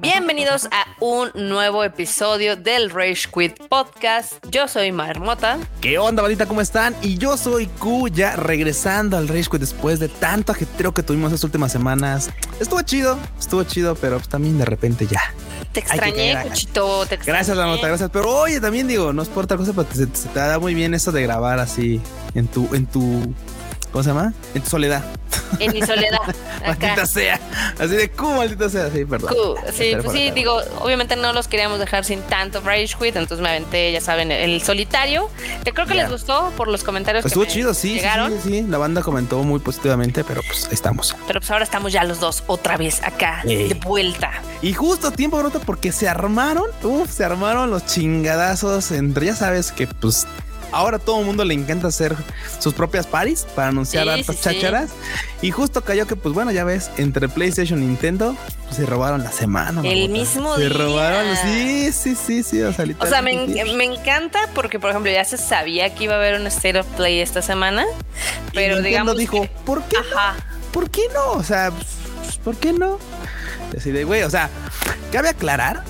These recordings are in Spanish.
Bienvenidos a un nuevo episodio del Rage Quit Podcast. Yo soy Marmota. ¿Qué onda, bandita? ¿Cómo están? Y yo soy Q, ya regresando al Rage Quit después de tanto ajetreo que tuvimos estas últimas semanas. Estuvo chido, estuvo chido, pero pues también de repente ya. Te extrañé, Cuchito, te extrañé. Gracias, Marmota, gracias. Pero oye, también digo, no es por otra cosa, pero se, se te da muy bien eso de grabar así en tu, en tu, ¿cómo se llama? En tu soledad. En mi soledad. maldita sea. Así de Q, maldita sea. Sí, perdón. Q. Sí, pues sí, digo, obviamente no los queríamos dejar sin tanto Rage Quit, entonces me aventé, ya saben, el solitario, que creo que les gustó por los comentarios Estuvo que me chido, sí, sí, llegaron. sí, sí. La banda comentó muy positivamente, pero pues ahí estamos. Pero pues ahora estamos ya los dos otra vez acá, de vuelta. Y justo a tiempo, Brota, porque se armaron, uf, se armaron los chingadazos entre, ya sabes que pues ahora todo el mundo le encanta hacer sus propias paris para anunciar Sí, hartas sí, sí. chácharas. Y justo cayó que, pues bueno, ya ves, entre PlayStation y Nintendo pues, se robaron la semana. El mismo Se día. robaron, sí, sí, sí, sí. O sea, O sea, me, en- encanta porque, por ejemplo, ya se sabía que iba a haber un State of Play esta semana, Y pero Nintendo digamos dijo, que- ¿por qué? Ajá. ¿Por qué no? O sea, pues, ¿por qué no? Así de, güey, o sea, cabe aclarar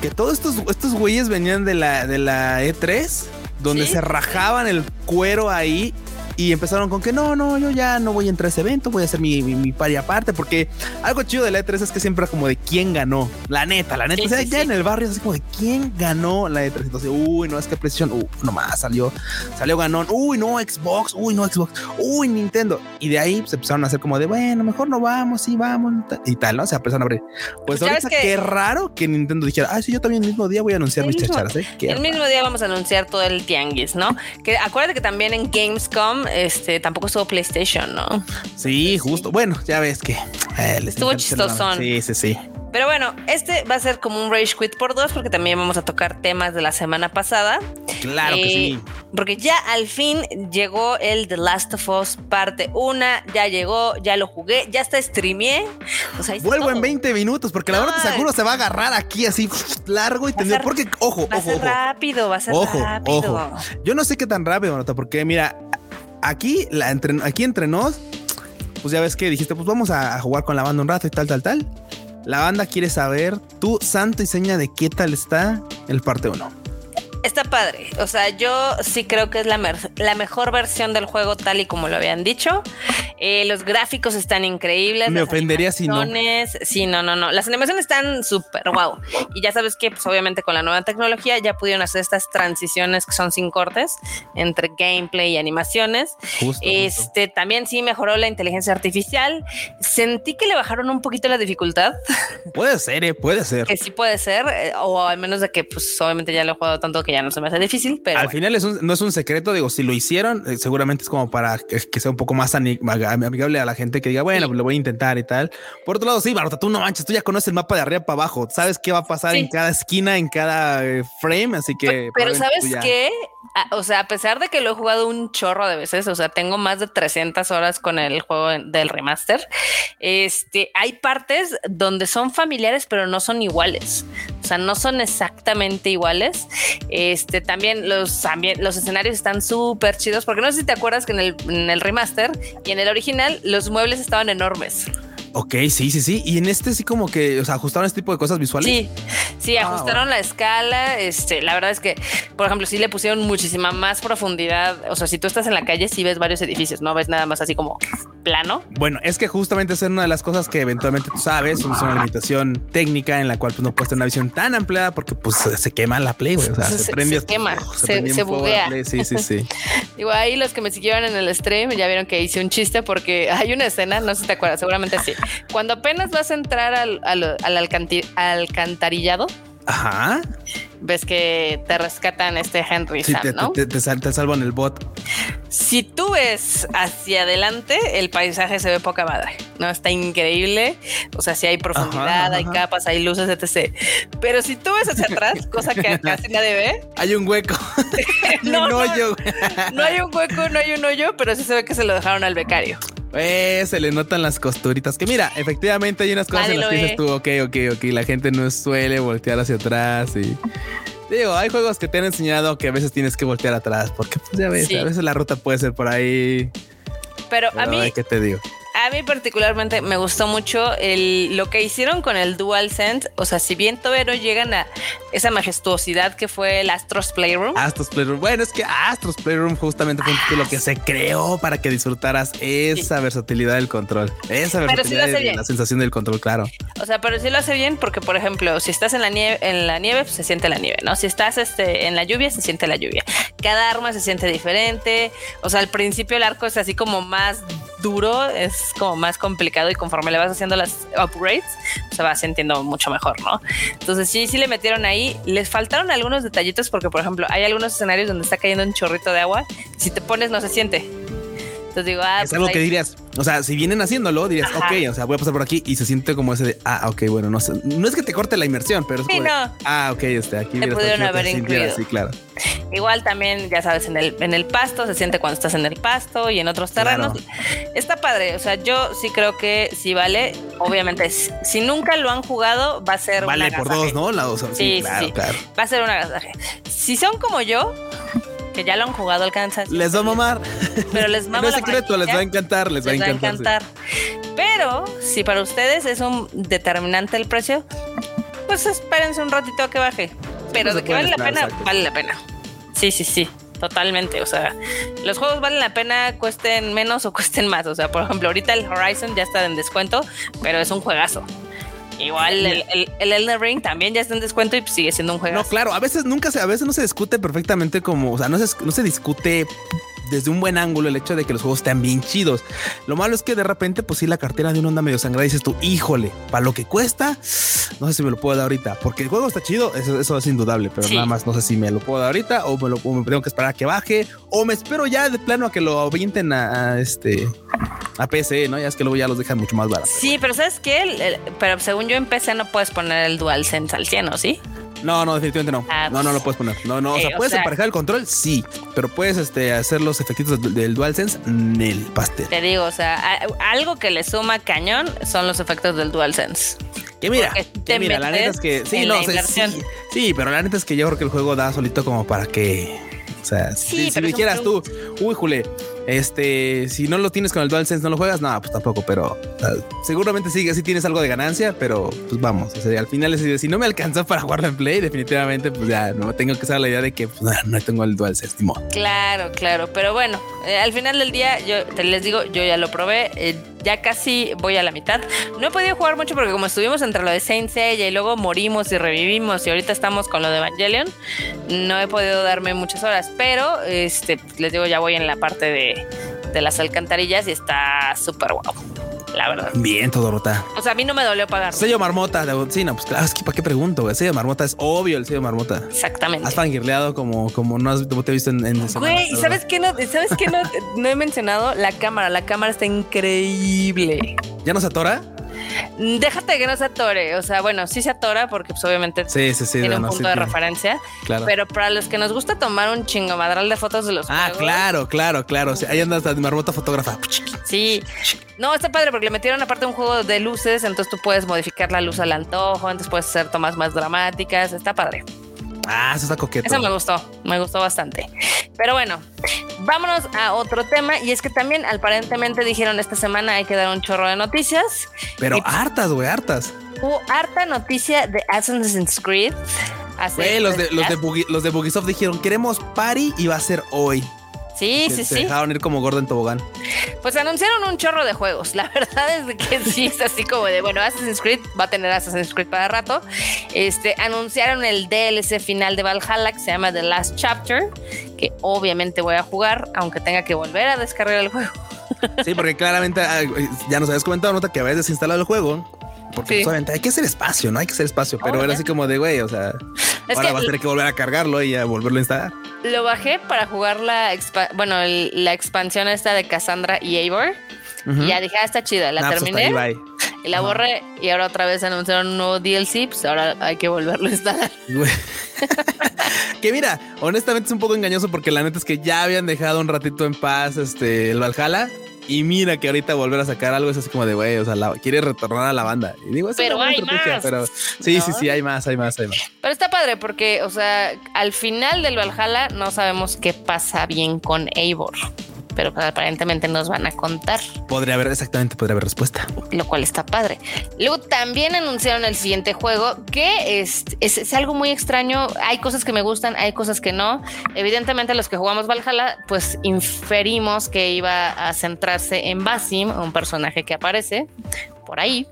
que todos estos, estos güeyes venían de la, de la E3, donde Sí. se rajaban el cuero ahí y empezaron con que no, no, yo ya no voy a entrar a ese evento, voy a hacer mi, mi, mi party aparte, porque algo chido de la E3 es que siempre como de quién ganó, la neta, la neta, Sí, o sea, sí, ya sí. en el barrio es así como de quién ganó la E3, entonces, uy, no, es que PlayStation, uh, nomás salió, salió ganón, uy, no, Xbox, uy, no, Xbox, uy, Nintendo, y de ahí se empezaron a hacer como de, bueno, mejor no vamos, sí, vamos, y tal, ¿no? Se empezaron a abrir. Pues ves ahorita que- qué raro que Nintendo dijera, ah, sí, yo también el mismo día voy a anunciar mis mismo- chacharas, ¿eh? Qué El mismo día vamos a anunciar todo el tianguis, ¿no? Que acuérdate que también en Gamescom este tampoco estuvo PlayStation, ¿no? Sí, justo. Bueno, ya ves que eh, Estuvo chistosón. Sí, sí, sí. Pero bueno, este va a ser como un Rage Quit por dos porque también vamos a tocar temas de la semana pasada. Claro que sí. Porque ya al fin llegó el The Last of Us parte 1, ya llegó, ya lo jugué, ya está streameé. O sea, Vuelvo todo. en 20 minutos porque la verdad te seguro se va a agarrar aquí así largo y a tendido. Porque, ojo, Va a ojo, ser ojo. rápido, va a ser Ojo, rápido. ojo. Yo no sé qué tan rápido, Nota, porque mira, aquí, entre, aquí nos, pues ya ves que dijiste, pues vamos a, a jugar con la banda un rato y tal, tal, tal. La banda quiere saber tu santo y seña de qué tal está el parte 1. Está padre. O sea, yo sí creo que es la, la mejor versión del juego tal y como lo habían dicho. Eh, los gráficos están increíbles. Me ofendería si no. Sí, no, no, no. Las animaciones están súper wow. Y ya sabes que, pues obviamente con la nueva tecnología ya pudieron hacer estas transiciones que son sin cortes entre gameplay y animaciones. Justo. Este también sí mejoró la inteligencia artificial. Sentí que le bajaron un poquito la dificultad, Puede ser, eh, puede ser. que sí puede ser, eh, o al menos de que, pues obviamente ya lo he jugado tanto que ya no se me hace difícil, pero Al bueno. final es un- no es un secreto, digo, si lo hicieron, eh, seguramente es como para que, sea un poco más amigable a la gente que diga, bueno, Sí. pues lo voy a intentar y tal. Por otro lado, sí, Barota, tú no manches, tú ya conoces el mapa de arriba para abajo, sabes qué va a pasar Sí. en cada esquina, en cada eh, frame, así que... Pero probablemente ¿sabes ya- qué? A- O sea, a pesar de que lo he jugado un chorro de veces, o sea, tengo más de 300 horas con el juego del remaster, este, hay partes donde son familiares, pero no son iguales. O sea, no son exactamente iguales. Este, también los, ambien- los escenarios están súper chidos, porque no sé si te acuerdas que en el, en el remaster y en el original los muebles estaban enormes. Ok, sí, sí, sí. Y en este sí como que, o sea, ajustaron este tipo de cosas visuales. Sí, sí, Ah, ajustaron la escala. Este, la verdad es que, por ejemplo, sí le pusieron muchísima más profundidad. O sea, si tú estás en la calle, sí ves varios edificios, no ves nada más así como plano. Bueno, es que justamente es una de las cosas que eventualmente tú sabes, es una limitación técnica en la cual pues no puedes tener una visión tan ampliada porque pues se- se quema la play, güey. O sea, Se- se, se- prende, se quema, se- se la buguea. Play. Sí, sí, sí. Digo, ahí los que me siguieron en el stream ya vieron que hice un chiste porque hay una escena, no sé si te acuerdas, seguramente sí. Cuando apenas vas a entrar al, al, al alcanti- alcantarillado, Ajá. ves que te rescatan este Henry Sí, Sam, te, ¿no? te, te, sal- te salvan el bot. Si tú ves hacia adelante, el paisaje se ve poca madre, ¿no? Está increíble. O sea, si hay profundidad, Ajá, hay ajá. capas, hay luces, etc. Pero si tú ves hacia atrás, cosa que casi nadie ve, Hay un hueco. Hay No, un hoyo. no hay un hueco, no hay un hoyo, pero sí se ve que se lo dejaron al becario. Eh, se le notan las costuritas. Que mira, efectivamente hay unas cosas Nadie en las que dices tú, ok, ok, ok. La gente no suele voltear hacia atrás y. Digo, hay juegos que te han enseñado que a veces tienes que voltear atrás, porque pues ya ves, a veces la ruta puede ser por ahí. Pero, a mí. ¿Qué te digo? A mí particularmente me gustó mucho el, lo que hicieron con el DualSense. O sea, si bien todavía no llegan a esa majestuosidad que fue el Astros Playroom. Astros Playroom. Bueno, es que Astros Playroom justamente fue un título que se creó para que disfrutaras esa versatilidad del control. Esa versatilidad de la sensación del control, claro. O sea, pero sí lo hace bien porque, por ejemplo, si estás en la nieve, en la nieve, pues se siente la nieve, ¿no? Si estás este, en la lluvia, se siente la lluvia. Cada arma se siente diferente. O sea, al principio el arco es así como más duro, es como más complicado y conforme le vas haciendo las upgrades, se va sintiendo mucho mejor, ¿no? Entonces sí, sí le metieron ahí. Les faltaron algunos detallitos porque, por ejemplo, hay algunos escenarios donde está cayendo un chorrito de agua. Si te pones, no se siente. Entonces digo, ah, es pues algo que dirías, o sea, si vienen haciéndolo, dirías, ok, o sea, voy a pasar por aquí y se siente como ese de, ah, ok, bueno, no sé, no es que te corte la inmersión, pero es como, ah, ok, este, aquí te pudieron haber incluido. Sí, claro. Igual también, ya sabes, en el, en el pasto, se siente cuando estás en el pasto y en otros terrenos. Está padre, o sea, yo sí creo que sí vale. Obviamente, si nunca lo han jugado, va a ser vale por dos, ¿no? La, sí, claro, claro. Va a ser un agasaje. Si son como yo, que ya lo han jugado alcanzan. Les va a mamar. Pero les mama. no secreto, les va a encantar, les, va a encantar. Pero si para ustedes es un determinante el precio, pues espérense un ratito a que baje. Pero de que vale la pena, vale la pena. Sí, sí, sí. Totalmente, o sea, los juegos valen la pena, cuesten menos o cuesten más. O sea, por ejemplo, ahorita el Horizon ya está en descuento, pero es un juegazo. Igual el, el, el, Elden Ring también ya está en descuento y sigue siendo un juego. No, claro, a veces nunca se, a veces no se discute perfectamente como, o sea, no se, no se discute desde un buen ángulo el hecho de que los juegos estén bien chidos. Lo malo es que de repente, pues sí, la cartera de un onda medio sangrada y dices tú, híjole, para lo que cuesta, no sé si me lo puedo dar ahorita, porque el juego está chido, eso, es indudable, pero nada más no sé si me lo puedo dar ahorita o me, lo, me tengo que esperar a que baje o me espero ya de plano a que lo avienten a, este a PC, ¿no? Ya es que luego ya los dejan mucho más baratos. Sí, pero ¿sabes qué? pero según yo en PC no puedes poner el DualSense al 100, ¿o sí? No, no, definitivamente no. Ah, no, no lo puedes poner. No, no, o sea, puedes emparejar el control, sí, pero puedes este, hacer los efectitos del DualSense en el pastel. Te digo, o sea, algo que le suma cañón son los efectos del DualSense. Que mira, que mira, la neta es que sí, no, sí, sí, pero la neta es que yo creo que el juego da solito como para que o sea, si, si dijeras tú, uy, Jule, este, si no lo tienes con el DualSense, no lo juegas, no, pues tampoco, pero seguramente sí, sí tienes algo de ganancia, pero pues vamos, o sea, al final si no me alcanza para jugarlo en Play, definitivamente, pues ya no tengo que saber la idea de que pues, no, tengo el DualSense, ni Claro, claro, pero bueno, eh, al final del día, yo te les digo, yo ya lo probé, eh, ya casi voy a la mitad. No he podido jugar mucho porque como estuvimos entre lo de Saint Seiya y luego morimos y revivimos y ahorita estamos con lo de Evangelion, no he podido darme muchas horas, pero este les digo, ya voy en la parte de, de las alcantarillas y está súper guau la verdad. Bien, todo rota. O sea, a mí no me dolió pagar. Sello marmota. Sí, no, pues claro, es que ¿para qué pregunto? El sello marmota es obvio el sello marmota. Exactamente. Has fangirleado como, como no has, te he visto en, en Güey, ¿sabes qué? No, ¿sabes qué no, no he mencionado? La cámara. La cámara está increíble. ¿Ya no se atora? Déjate que no se atore. O sea, bueno, sí se atora porque pues, obviamente tiene un punto de referencia. Claro. Pero para los que nos gusta tomar un chingo madral de fotos de los Ah, claro, claro, claro. ahí andas de marmota fotógrafa. Sí. No, está padre porque le metieron aparte un juego de luces, entonces tú puedes modificar la luz al antojo, entonces puedes hacer tomas más dramáticas. Está padre. Ah, eso está coqueto. Eso me gustó, me gustó bastante. Pero bueno, vámonos a otro tema. Y es que también aparentemente dijeron esta semana hay que dar un chorro de noticias. Pero hartas, güey, hartas. Hubo harta noticia de Assassin's Creed. Güey, los de, los, de los de Bugisoft dijeron, queremos party y va a ser hoy. Sí, sí, se sí. dejaron ir como Gordon Tobogán. Pues anunciaron un chorro de juegos. La verdad es que sí es así como de, bueno, Assassin's Creed va a tener Assassin's Creed para rato. Este, anunciaron el DLC final de Valhalla que se llama The Last Chapter, que obviamente voy a jugar, aunque tenga que volver a descargar el juego. Sí, porque claramente ah, ya nos habías comentado, nota que habías desinstalado el juego porque pues, hay que hacer espacio, no hay que hacer espacio, pero era así como de güey, o sea, ahora vas a tener que volver a cargarlo y a volverlo a instalar. Lo bajé para jugar la, bueno, la expansión esta de Cassandra y Eivor. Y ya dije, ah, está chida, la pues, terminé. y la borré y ahora otra vez anunciaron un nuevo DLC, pues ahora hay que volverlo a instalar. que mira, honestamente es un poco engañoso porque la neta es que ya habían dejado un ratito en paz este el Valhalla Y mira que ahorita volver a sacar algo es así como de güey, o sea, la, quiere retornar a la banda. Y digo, pero hay más. Pero sí, sí, sí, hay más, hay más, hay más. Pero está padre porque, o sea, al final del Valhalla no sabemos qué pasa bien con Eivor pero aparentemente nos van a contar. Podría haber, exactamente, podría haber respuesta. Lo cual está padre. Luego también anunciaron el siguiente juego, que es, es, algo muy extraño. Hay cosas que me gustan, hay cosas que no. Evidentemente los que jugamos Valhalla, pues inferimos que iba a centrarse en Basim, un personaje que aparece por ahí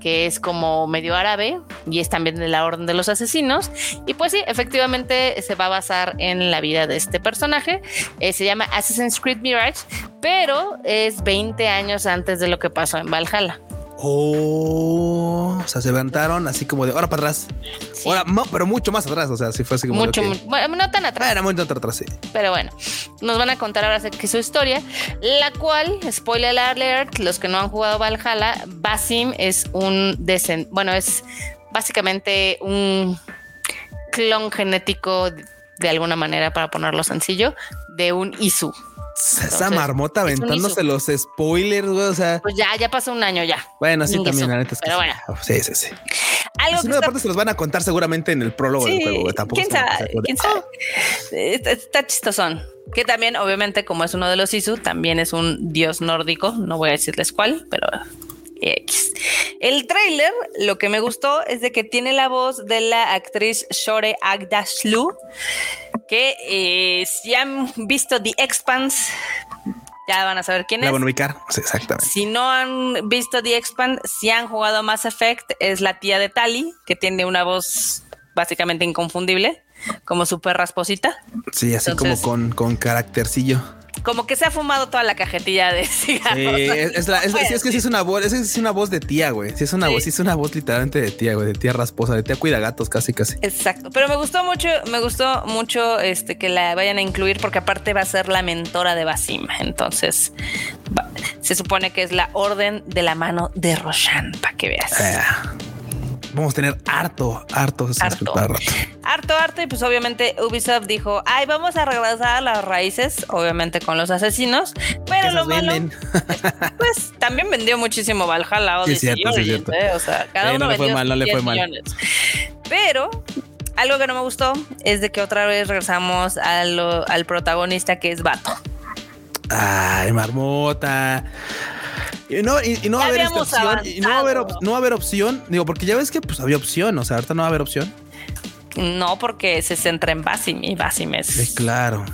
que es como medio árabe y es también de la Orden de los Asesinos. Y pues sí, efectivamente se va a basar en la vida de este personaje. Eh, se llama Assassin's Creed Mirage, pero es 20 años antes de lo que pasó en Valhalla. Oh, o sea, se levantaron así como de ahora para atrás. Ahora, no, pero mucho más atrás. O sea, si fue así como. Mucho, bueno, no tan atrás. Era muy atrás, sí. Pero bueno, nos van a contar ahora que su historia, la cual, spoiler alert, los que no han jugado Valhalla, Basim es un desen bueno, es básicamente un clon genético de alguna manera, para ponerlo sencillo, de un Isu esa marmota aventándose los spoilers, güey. O sea, pues ya, ya pasó un año ya. Bueno, sí, también, la neta es que Pero bueno. Sí, sí, sí. Algo si no, aparte se los van a contar seguramente en el prólogo del juego, güey. Tampoco ¿Quién sabe? ¿Quién sabe? Ah". Está chistosón. Que también, obviamente, como es uno de los Isu, también es un dios nórdico. No voy a decirles cuál, pero X. El trailer, lo que me gustó es de que tiene la voz de la actriz Shore Agdashlu, que eh, si han visto The Expanse, ya van a saber quién la es. van a ubicar, exactamente. Si no han visto The Expanse, si han jugado Mass Effect, es la tía de Tali, que tiene una voz básicamente inconfundible, como súper rasposita. Sí, así como con, con caractercillo como que se ha fumado toda la cajetilla de cigarros. Sí, es, es, que sí es una voz, es, una voz de tía, güey. Sí es una voz, sí es una voz literalmente de tía, güey, de tía rasposa, de tía cuida gatos, casi, casi. Exacto. Pero me gustó mucho, me gustó mucho este que la vayan a incluir porque aparte va a ser la mentora de Basim. Entonces, se supone que es la orden de la mano de Roshan, para que veas. Ah vamos a tener harto, harto, harto. Harto, harto. Y pues obviamente Ubisoft dijo, ay, vamos a regresar a las raíces, obviamente con los asesinos. Pero lo malo, pues también vendió muchísimo Valhalla sí, cierto, sí, cierto. ¿eh? O sea, cada uno no le fue mal, no le fue mal. Pero algo que no me gustó es de que otra vez regresamos al protagonista que es Vato. Ay, marmota. Y no, y, no va a haber opción, y no va a haber, no va a haber opción, digo, porque ya ves que pues había opción, o sea, ahorita no va a haber opción. No, porque se centra en Basim y Basim es. Sí, claro.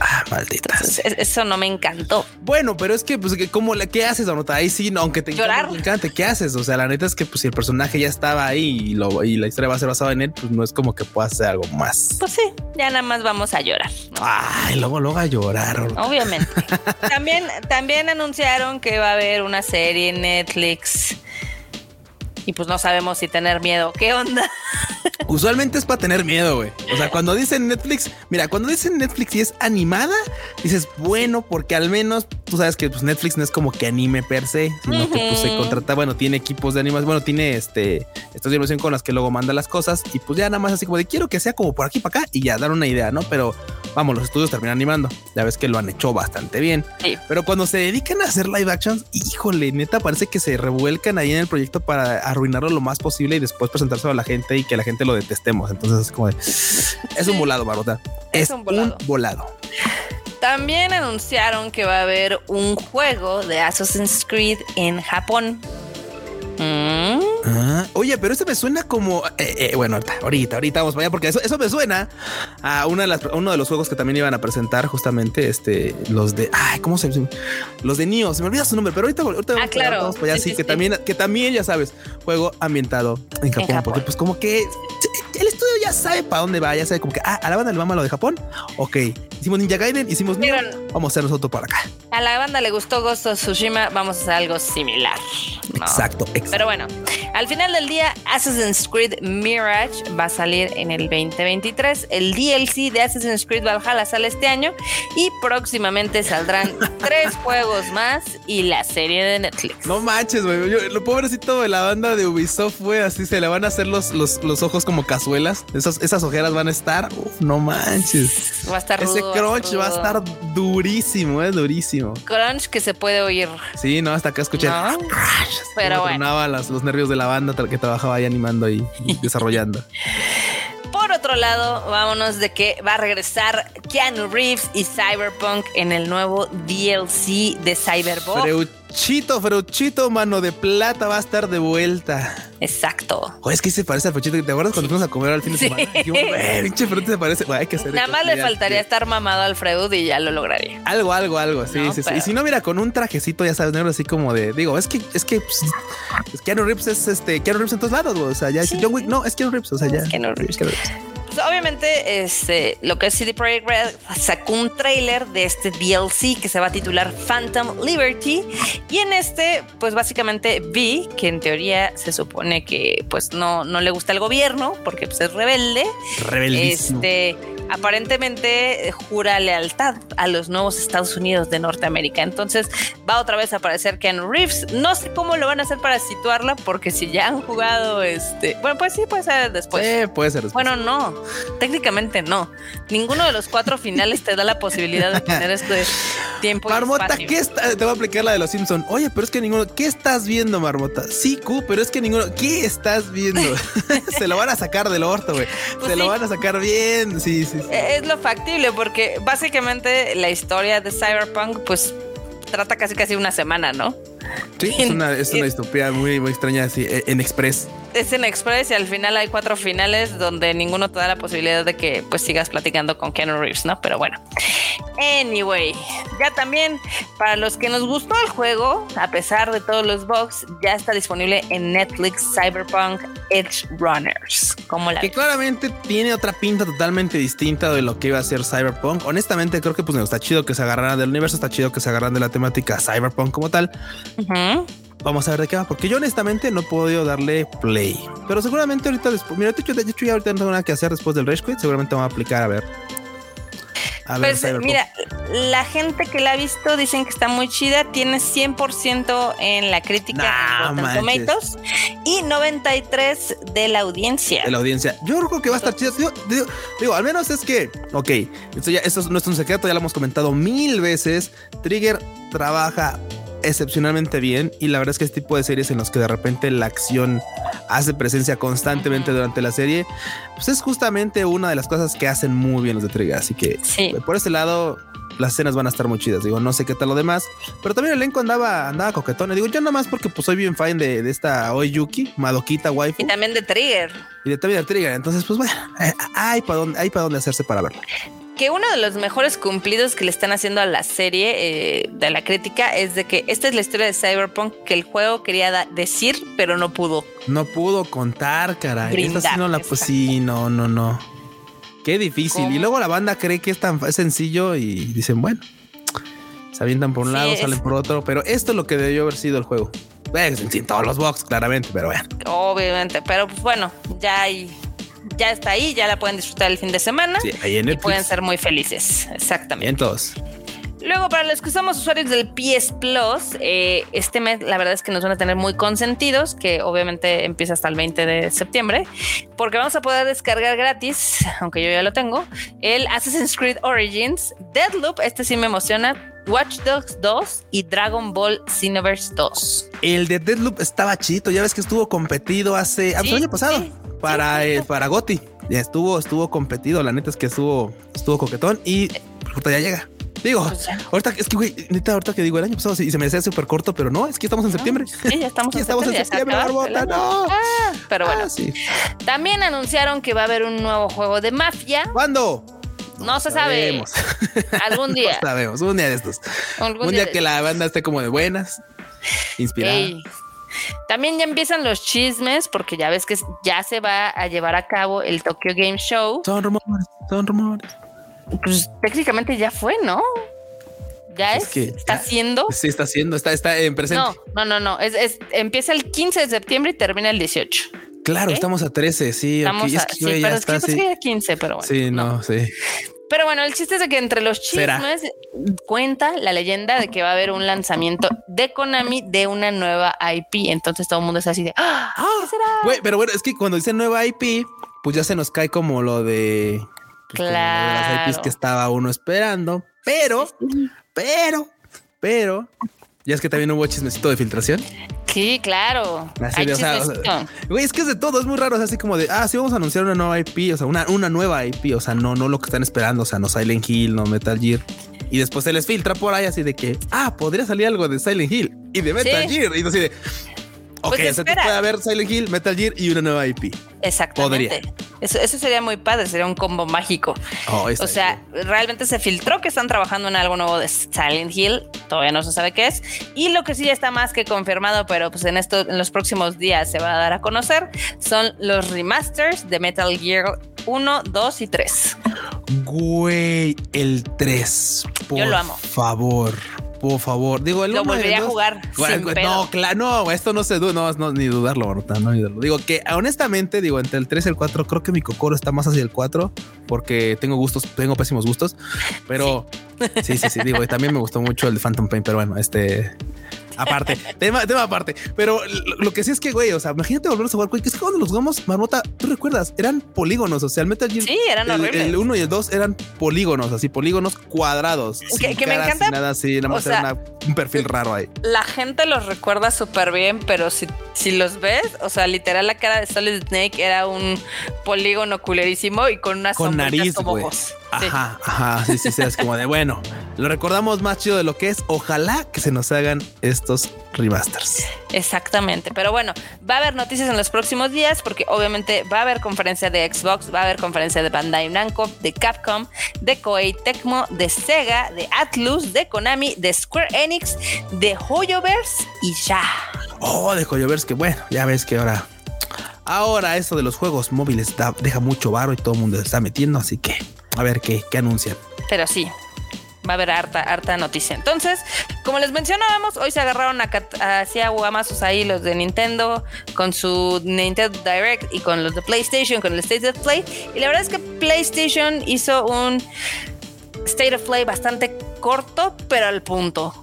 Ah, maldita. eso no me encantó. Bueno, pero es que, pues, ¿cómo le, ¿qué haces, Anota? Ahí sí, aunque te encante, ¿qué haces? O sea, la neta es que, pues, si el personaje ya estaba ahí y, lo, y la historia va a ser basada en él, pues no es como que pueda hacer algo más. Pues sí, ya nada más vamos a llorar. Ay, luego, luego a llorar. Obviamente. también, también anunciaron que va a haber una serie en Netflix y pues no sabemos si tener miedo. ¿Qué onda? Usualmente es para tener miedo, güey. O sea, cuando dicen Netflix, mira, cuando dicen Netflix y es animada, dices, bueno, porque al menos tú sabes que pues, Netflix no es como que anime per se, sino que pues, se contrata, bueno, tiene equipos de animación, bueno, tiene este, estas de animación con las que luego manda las cosas y pues ya nada más así como de quiero que sea como por aquí para acá y ya dar una idea, ¿no? Pero vamos, los estudios terminan animando. Ya ves que lo han hecho bastante bien. Pero cuando se dedican a hacer live actions, híjole, neta, parece que se revuelcan ahí en el proyecto para arruinarlo lo más posible y después presentárselo a la gente y que la gente lo detestemos. Entonces es como de, es un volado, Marota. Es, un, volado. También anunciaron que va a haber un juego de Assassin's Creed en Japón. Mm. Ah, oye, pero este me suena como eh, eh, bueno, ahorita, ahorita vamos para allá porque eso, eso me suena a una de las, uno de los juegos que también iban a presentar justamente este los de ay, ¿cómo se? Los de Nio, se me olvida su nombre, pero ahorita, ahorita ah, claro. vamos para allá, sí, que también que también ya sabes, juego ambientado en Japón, porque pues como que el estudio ya sabe para dónde va, ya sabe como que ah, a la banda le vamos a lo de Japón. Ok, hicimos Ninja Gaiden, hicimos Nio, vamos a hacer nosotros para acá. A la banda le gustó Ghost of Tsushima, vamos a hacer algo similar. Exacto, exacto. Pero bueno, Al final del día, Assassin's Creed Mirage va a salir en el 2023. El DLC de Assassin's Creed Valhalla sale este año y próximamente saldrán tres juegos más y la serie de Netflix. No manches, güey. Lo pobrecito de la banda de Ubisoft, güey, así se le van a hacer los, los, ojos como cazuelas. Esas, esas ojeras van a estar. no manches. Va a estar Ese crunch va a estar durísimo, es durísimo. Crunch que se puede oír. Sí, no, hasta acá escuché. Pero bueno. los nervios de la banda que trabajaba ahí animando y desarrollando. Por otro lado, vámonos de que va a regresar Keanu Reeves y Cyberpunk en el nuevo DLC de Cyberpunk. Freuchito, Freuchito, mano de plata va a estar de vuelta. Exacto. Oye, es que se parece a Freuchito. ¿Te acuerdas cuando fuimos a comer al fin de semana? pinche se parece. hay que hacer Nada más le faltaría estar mamado al Freud y ya lo lograría. Algo, algo, algo. Sí, sí, sí. Y si no, mira, con un trajecito, ya sabes, negro, así como de. Digo, es que, es que. Pues, es Keanu Reeves es este. Keanu Reeves en todos lados, O sea, ya. John Wick, no, es Keanu Reeves. O sea, ya. Es Keanu Reeves. Pues, obviamente, este, lo que es CD Projekt Red sacó un trailer de este DLC que se va a titular Phantom Liberty. Y en este, pues básicamente Vi, que en teoría se supone que pues no, no le gusta el gobierno porque pues, es rebelde. Este aparentemente eh, jura lealtad a los nuevos Estados Unidos de Norteamérica. Entonces va otra vez a aparecer Ken Reeves. No sé cómo lo van a hacer para situarla, porque si ya han jugado este. Bueno, pues sí, puede ser después. Eh, puede ser después. Bueno, no. Técnicamente no. Ninguno de los cuatro finales te da la posibilidad de tener este tiempo. Marmota, ¿qué está? Te voy a aplicar la de los Simpsons. Oye, pero es que ninguno. ¿Qué estás viendo, Marmota? Sí, Q, pero es que ninguno. ¿Qué estás viendo? Se lo van a sacar del orto, güey. Pues Se lo van a sacar bien. Sí, sí. Eh, es lo factible porque básicamente la historia de Cyberpunk pues trata casi casi una semana, ¿no? Sí, es una, es una distopía muy, muy extraña así, e, en Express es en Express y al final hay cuatro finales donde ninguno te da la posibilidad de que pues sigas platicando con Keanu Reeves, ¿no? Pero bueno. Anyway, ya también para los que nos gustó el juego, a pesar de todos los bugs, ya está disponible en Netflix Cyberpunk Edge Runners. Como la que claramente tiene otra pinta totalmente distinta de lo que iba a ser Cyberpunk. Honestamente, creo que pues está chido que se agarraran del universo, está chido que se agarran de la temática Cyberpunk como tal. Vamos a ver de qué va, porque yo honestamente no he podido darle play. Pero seguramente ahorita después, mira, de hecho, de hecho ya ahorita no tengo nada que hacer después del Rage Quit, seguramente vamos a aplicar a ver. A ver, pues, mira, la gente que la ha visto dicen que está muy chida, tiene 100% en la crítica en Tomatoes y 93 de la audiencia. De la audiencia. Yo creo que va a estar chida. Digo, al menos es que, ok, esto ya esto no es un secreto, ya lo hemos comentado mil veces. Trigger trabaja excepcionalmente bien y la verdad es que este tipo de series en los que de repente la acción hace presencia constantemente durante la serie, pues es justamente una de las cosas que hacen muy bien los de Trigger. Así que por ese lado las escenas van a estar muy chidas. Digo, no sé qué tal lo demás, pero también el elenco andaba, andaba coquetón. digo, yo nada más porque pues soy bien fan de, de esta Oyuki, Madoquita Waifu. Y también de Trigger. Y de, también de Trigger. Entonces, pues bueno, eh, hay para dónde, hay para dónde hacerse para verlo que uno de los mejores cumplidos que le están haciendo a la serie eh, de la crítica es de que esta es la historia de Cyberpunk que el juego quería decir, pero no pudo. No pudo contar, caray. no la pues sí, no, no, no. Qué difícil. Y luego la banda cree que es tan sencillo y dicen, bueno, se avientan por un lado, salen por otro, pero esto es lo que debió haber sido el juego. Pues, sin todos los box, claramente, pero bueno. Obviamente, pero pues bueno, ya hay ya está ahí, ya la pueden disfrutar el fin de semana y pueden ser muy felices. Exactamente. todos. Luego, para los que somos usuarios del PS Plus, eh, este mes la verdad es que nos van a tener muy consentidos, que obviamente empieza hasta el 20 de septiembre, porque vamos a poder descargar gratis, aunque yo ya lo tengo, el Assassin's Creed Origins, Deadloop, este sí me emociona, Watch Dogs 2 y Dragon Ball Xenoverse 2. El de Deadloop estaba chido, ya ves que estuvo competido hace el año pasado para, el, para Goti. Ya estuvo, estuvo competido. La neta es que estuvo, estuvo coquetón y ahorita ya llega. Digo, pues ahorita es que, güey, neta, ahorita que digo el año pasado y se me decía súper corto, pero no, es que estamos en septiembre. Sí, ya estamos, en, estamos septiembre, en septiembre. no. Ah, pero bueno, ah, sí. también anunciaron que va a haber un nuevo juego de mafia. ¿Cuándo? No, se sabe. Algún día. No sabemos, un día de estos. un día, que la banda esté como de buenas, inspirada. También ya empiezan los chismes porque ya ves que ya se va a llevar a cabo el Tokyo Game Show. Son rumores, son rumores. Pues técnicamente ya fue, ¿no? ¿Ya es? que, ¿Está haciendo? Sí, está haciendo, está, está en presente. No, no, no, no. Es, empieza el 15 de septiembre y termina el 18. Claro, estamos a 13, sí. Estamos a, sí, pero es que 15, pero bueno. Sí, no, sí. Pero bueno, el chiste es de que entre los chismes cuenta la leyenda de que va a haber un lanzamiento de Konami de una nueva IP. Entonces todo el mundo está así de ¡Ah! ¿qué será? Güey, pero bueno, es que cuando dice nueva IP, pues ya se nos cae como lo de, pues, las IPs que estaba uno esperando. Pero, pero, pero, ya es que también hubo chismecito de filtración. Sí, claro. Así de, o sea, güey, es que es de todo, es muy raro. Es así como de, ah, sí, vamos a anunciar una nueva IP, o sea, una, una nueva IP, o sea, no, no lo que están esperando, o sea, no Silent Hill, no Metal Gear. Y después se les filtra por ahí así de que, ah, podría salir algo de Silent Hill y de Metal Gear. Y así de, Ok, pues se puede haber Silent Hill, Metal Gear y una nueva IP. Exactamente. Eso, eso, sería muy padre, sería un combo mágico. Oh, o sea, realmente se filtró que están trabajando en algo nuevo de Silent Hill. Todavía no se sabe qué es. Y lo que sí ya está más que confirmado, pero pues en esto, en los próximos días se va a dar a conocer, son los remasters de Metal Gear 1, 2 y 3. Güey, el 3. Por Yo lo amo. favor por favor. Digo, el Lo volvería a jugar. no, claro, no, esto no se duda, no, no, ni dudarlo, no, ni dudarlo. Digo que honestamente, digo, entre el 3 y el 4, creo que mi cocoro está más hacia el 4 porque tengo gustos, tengo pésimos gustos, pero sí, sí, sí, digo, y también me gustó mucho el de Phantom Pain, pero bueno, este aparte, tema, tema aparte. Pero lo que sí es que, güey, o sea, imagínate volver a jugar, que es que cuando los jugamos, Marmota, tú recuerdas, eran polígonos, o sea, el Metal Gear. Sí, eran el, horribles. El 1 y el 2 eran polígonos, así, polígonos cuadrados. Que, me encanta. Nada así, nada más era un perfil raro ahí. La gente los recuerda súper bien, pero si, si los ves, o sea, literal, la cara de Solid Snake era un polígono culerísimo y con unas con nariz, como Ajá, ajá, sí, sí, sí, es como de bueno, lo recordamos más chido de lo que es. Ojalá que se nos hagan estos remasters. Exactamente, pero bueno, va a haber noticias en los próximos días porque obviamente va a haber conferencia de Xbox, va a haber conferencia de Bandai Namco, de Capcom, de Koei Tecmo, de Sega, de Atlus, de Konami, de Square Enix, de Hoyoverse y ya. Oh, de Hoyoverse, que bueno, ya ves que ahora Ahora eso de los juegos móviles deja mucho varo y todo el mundo se está metiendo, así que a ver qué, qué anuncian. Pero sí, va a haber harta, harta noticia. Entonces, como les mencionábamos, hoy se agarraron a, hacia guamazos ahí los de Nintendo con su Nintendo Direct y con los de PlayStation, con el State of Play. Y la verdad es que PlayStation hizo un State of Play bastante corto, pero al punto.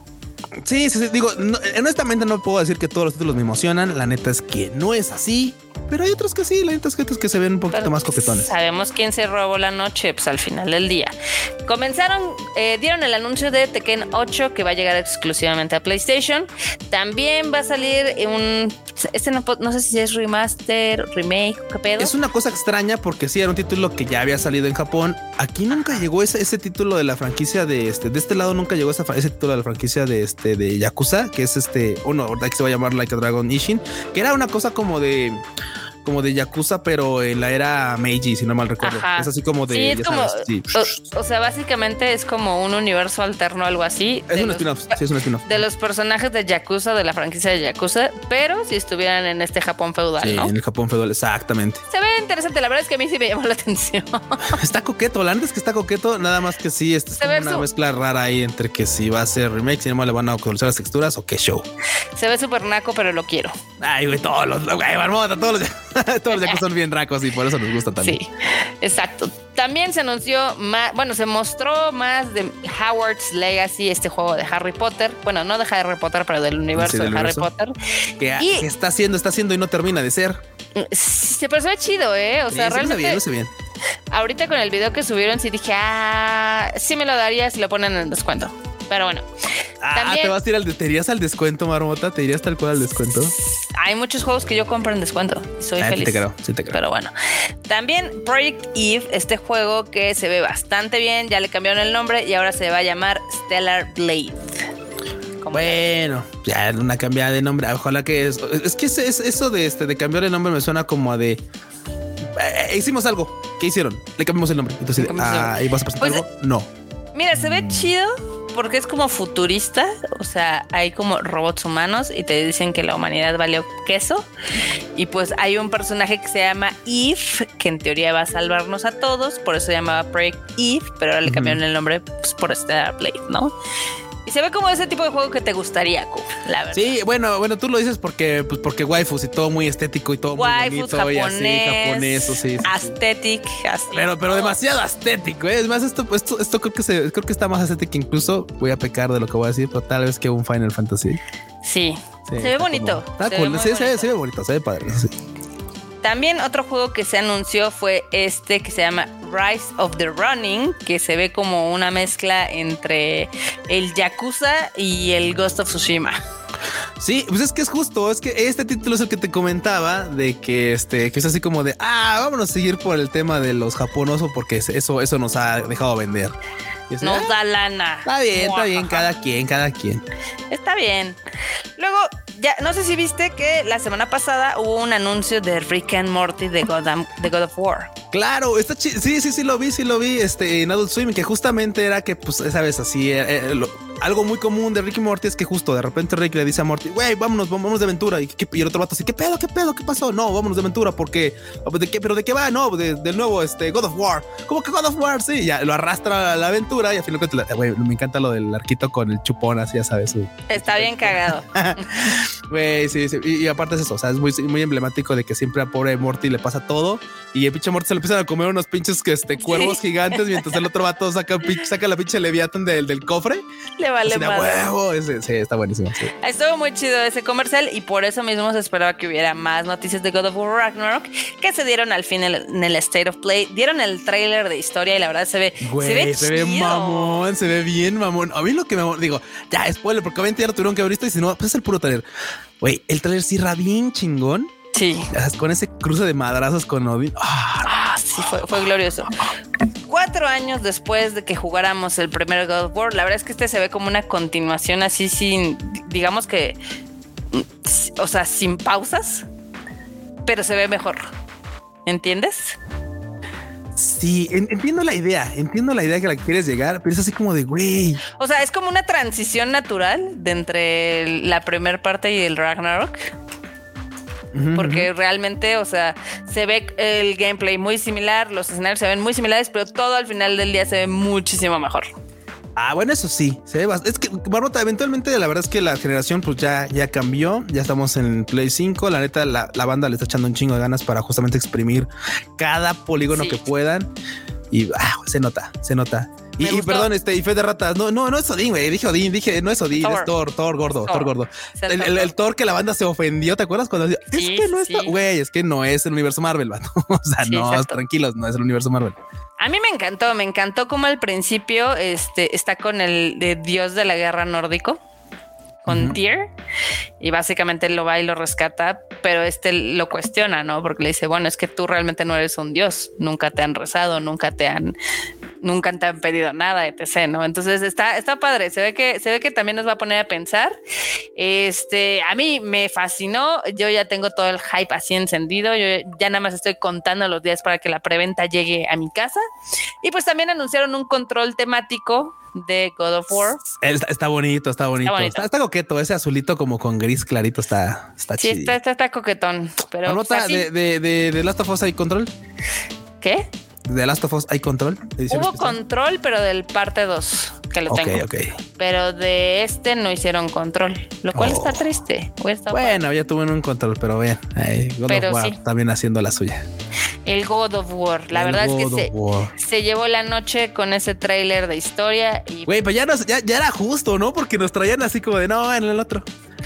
Sí, sí, sí digo, honestamente no puedo decir que todos los títulos me emocionan. La neta es que no es así. Pero hay otros que sí, la neta es que, se ven un poquito más coquetones. Sabemos quién se robó la noche, pues al final del día. Comenzaron, eh, dieron el anuncio de Tekken 8 que va a llegar exclusivamente a PlayStation. También va a salir un. Este no, sé si es remaster, remake, qué pedo. Es una cosa extraña porque sí era un título que ya había salido en Japón. Aquí nunca llegó ese, ese título de la franquicia de este. De este lado nunca llegó ese, ese título de la franquicia de este de Yakuza, que es este. Uno, ¿verdad? Que se va a llamar Like a Dragon Ishin, que era una cosa como de como de Yakuza, pero en la era Meiji, si no mal recuerdo. Es así como de. Sí, es como, o, sea, básicamente es como un universo alterno, algo así. Es un spin-off. Sí, es un spin-off. De los personajes de Yakuza, de la franquicia de Yakuza, pero si estuvieran en este Japón feudal. Sí, en el Japón feudal, exactamente. Se ve interesante. La verdad es que a mí sí me llamó la atención. está coqueto. La es que está coqueto, nada más que sí, es una mezcla rara ahí entre que si va a ser remake, si no le van a actualizar las texturas o qué show. Se ve súper naco, pero lo quiero. Ay, güey, todos los, güey, marmota, todos los. Todos los son bien racos y por eso nos gusta también. Sí, exacto. También se anunció más, bueno, se mostró más de Howard's Legacy, este juego de Harry Potter. Bueno, no de Harry Potter, pero del universo de Harry Potter. Que, está haciendo, está haciendo y no termina de ser. Se ve chido, ¿eh? O sea, realmente. Bien, bien. Ahorita con el video que subieron, sí dije, ah, sí me lo daría si lo ponen en descuento. Pero bueno. Ah, te vas a ir al, te irías al descuento, Marmota, te irías tal cual al descuento. Hay muchos juegos que yo compro en descuento y soy ah, feliz. Sí te creo, sí te creo. Pero bueno, también Project Eve, este juego que se ve bastante bien, ya le cambiaron el nombre y ahora se va a llamar Stellar Blade. Bueno, ya una cambiada de nombre. Ojalá que es, es que es, eso de este de cambiar el nombre me suena como a de eh, hicimos algo. ¿Qué hicieron? Le cambiamos el nombre. Entonces, ah, ¿y vas a presentar pues, algo? No. Mira, se ve chido porque es como futurista, o sea, hay como robots humanos y te dicen que la humanidad valió queso. Y pues hay un personaje que se llama Eve, que en teoría va a salvarnos a todos, por eso se llamaba Project Eve, pero ahora le cambiaron el nombre pues, por Stellar Blade, ¿no? Y se ve como ese tipo de juego que te gustaría, la verdad. Sí, bueno, bueno, tú lo dices porque, pues porque waifus y todo muy estético y todo waifus, muy bonito japonés, y así, japonés, sí, sí, aesthetic, así. Pero, pero demasiado estético, ¿eh? es más, esto, esto, esto creo que se, creo que está más estético incluso. Voy a pecar de lo que voy a decir, pero tal vez que un Final Fantasy. Sí, se ve bonito. está cool, sí, Se, ve, se ve bonito, se ve padre. Sí. También otro juego que se anunció fue este que se llama Rise of the Running, que se ve como una mezcla entre el Yakuza y el Ghost of Tsushima. Sí, pues es que es justo, es que este título es el que te comentaba de que este, que es así como de, ah, vámonos a seguir por el tema de los japonosos porque eso, eso nos ha dejado vender. Nos da lana. Está bien, está bien, cada quien, cada quien. Está bien. Luego, ya, no sé si viste que la semana pasada hubo un anuncio de Rick and Morty de God, de God of War. Claro, está sí, sí, sí lo vi, sí lo vi, este, en Adult Swim, que justamente era que, pues, esa vez así, eh, eh, lo, algo muy común de Rick y Morty es que justo de repente Rick le dice a Morty, güey, vámonos, vámonos de aventura. Y, el otro vato así, ¿qué pedo, qué pedo, qué pasó? No, vámonos de aventura porque, ¿de qué, pero de qué va? No, del nuevo, este, God of War. ¿Cómo que God of War? Sí, ya lo arrastra a la aventura y al final, güey, me encanta lo del arquito con el chupón, así ya sabes. Está bien cagado. Güey, sí, sí. Y, aparte es eso, o sea, es muy, muy emblemático de que siempre a pobre Morty le pasa todo y el pinche Morty se le empiezan a comer unos pinches que, este, cuervos gigantes mientras el otro vato saca, saca la pinche Leviathan del, del cofre. Le vale más sí, está buenísimo. Estuvo muy chido ese comercial y por eso mismo se esperaba que hubiera más noticias de God of War Ragnarok que se dieron al fin en el, State of Play. Dieron el trailer de historia y la verdad se ve, se ve, se ve mamón, se ve bien mamón. A mí lo que me digo, ya spoiler, porque obviamente ya lo tuvieron que haber visto y si no, pues es el puro trailer. Güey, el trailer cierra bien chingón. Sí. Con ese cruce de madrazos con Odin. Ah, sí, fue, fue glorioso cuatro años después de que jugáramos el primer God of War, la verdad es que este se ve como una continuación así sin, digamos que, o sea, sin pausas, pero se ve mejor. ¿Entiendes? Sí, entiendo la idea, entiendo la idea que la quieres llegar, pero es así como de güey. O sea, es como una transición natural de entre la primera parte y el Ragnarok porque realmente, o sea, se ve el gameplay muy similar, los escenarios se ven muy similares, pero todo al final del día se ve muchísimo mejor. Ah, bueno, eso sí, se ve bastante. Es que, Barbota, eventualmente la verdad es que la generación pues ya, ya cambió, ya estamos en Play 5, la neta la, banda le está echando un chingo de ganas para justamente exprimir cada polígono que puedan y ah, se nota, se nota. Y, perdón, este, y fe de ratas. No, no, no es Odín, güey. Dije Odín, dije, no es Odín, es Thor, Thor gordo, Thor, gordo. El, Thor que la banda se ofendió, ¿te acuerdas? Cuando decía, es que no es, güey, es que no es el universo Marvel, vato. o sea, no, tranquilos, no es el universo Marvel. A mí me encantó, me encantó como al principio este, está con el de dios de la guerra nórdico con Tyr y básicamente lo va y lo rescata, pero este lo cuestiona, ¿no? Porque le dice, bueno, es que tú realmente no eres un dios, nunca te han rezado, nunca te han nunca te han pedido nada, etc. ¿no? Entonces está, está padre. Se ve que, se ve que también nos va a poner a pensar. Este, a mí me fascinó. Yo ya tengo todo el hype así encendido. Yo ya nada más estoy contando los días para que la preventa llegue a mi casa. Y pues también anunciaron un control temático de God of War. Está, bonito, está bonito. Está, coqueto. Ese azulito como con gris clarito está, está sí, chido. Está, está, coquetón. Pero pues, de, de, de, de Last of Us hay control? ¿Qué? De Last of Us hay control. Hubo control, pero del parte 2 que lo tengo. Pero de este no hicieron control, lo cual está oh. triste. bueno, ya tuvieron un control, pero bien. God of War también haciendo la suya. El God of War. La verdad es que se, llevó la noche con ese tráiler de historia y. Güey, pues ya, ya, era justo, ¿no? Porque nos traían así como de no en el otro.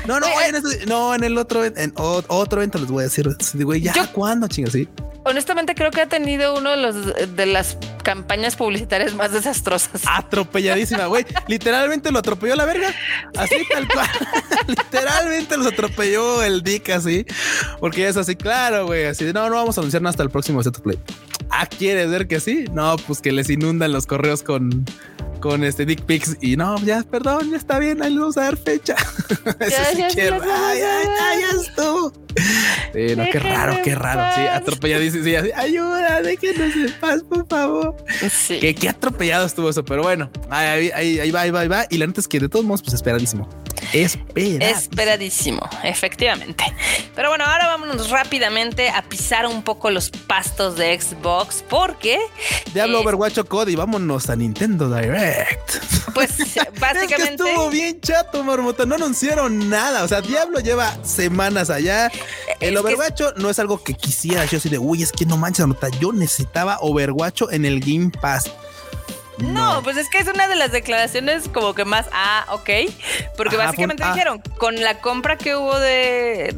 No, no, en este, no, en el otro, en otro evento les voy a decir. Güey, ya cuándo, chingas, sí honestamente creo que ha tenido uno de los de las campañas publicitarias más desastrosas. Atropelladísima, güey. Literalmente lo atropelló la verga. Así tal cual. Literalmente los atropelló el Dick así. Porque es así, claro, güey. Así no, no vamos a anunciar hasta el próximo set play. Ah, ¿quieres ver que sí? No, pues que les inundan los correos con con este Dick Pics y no, ya, perdón, ya está bien, ahí le vamos a dar fecha. Ya, quiero. Ay, ay, ay, ya estuvo. Sí, no, qué raro, qué raro. Sí, atropelladísimo. Sí, así, ayuda, déjenos en paz, por favor. Sí. Qué, atropellado estuvo eso, pero bueno, ahí, ahí, ahí, va, ahí va, ahí va. Y la neta es que de todos modos, pues esperadísimo. Esperadísimo, efectivamente. Pero bueno, ahora vámonos rápidamente a pisar un poco los pastos de Xbox porque... Diablo Overwatch Cody, vámonos a Nintendo Direct. Pues básicamente... es que estuvo bien chato, Marmota, no anunciaron nada. O sea, Diablo lleva semanas allá. El Overwatch no es algo que quisiera. Yo así de, uy, es que no manches, Marmota, yo necesitaba Overwatch en el Game Pass. No, pues es que es una de las declaraciones como que más, ah, ok, porque básicamente ah. dijeron, con la compra que hubo de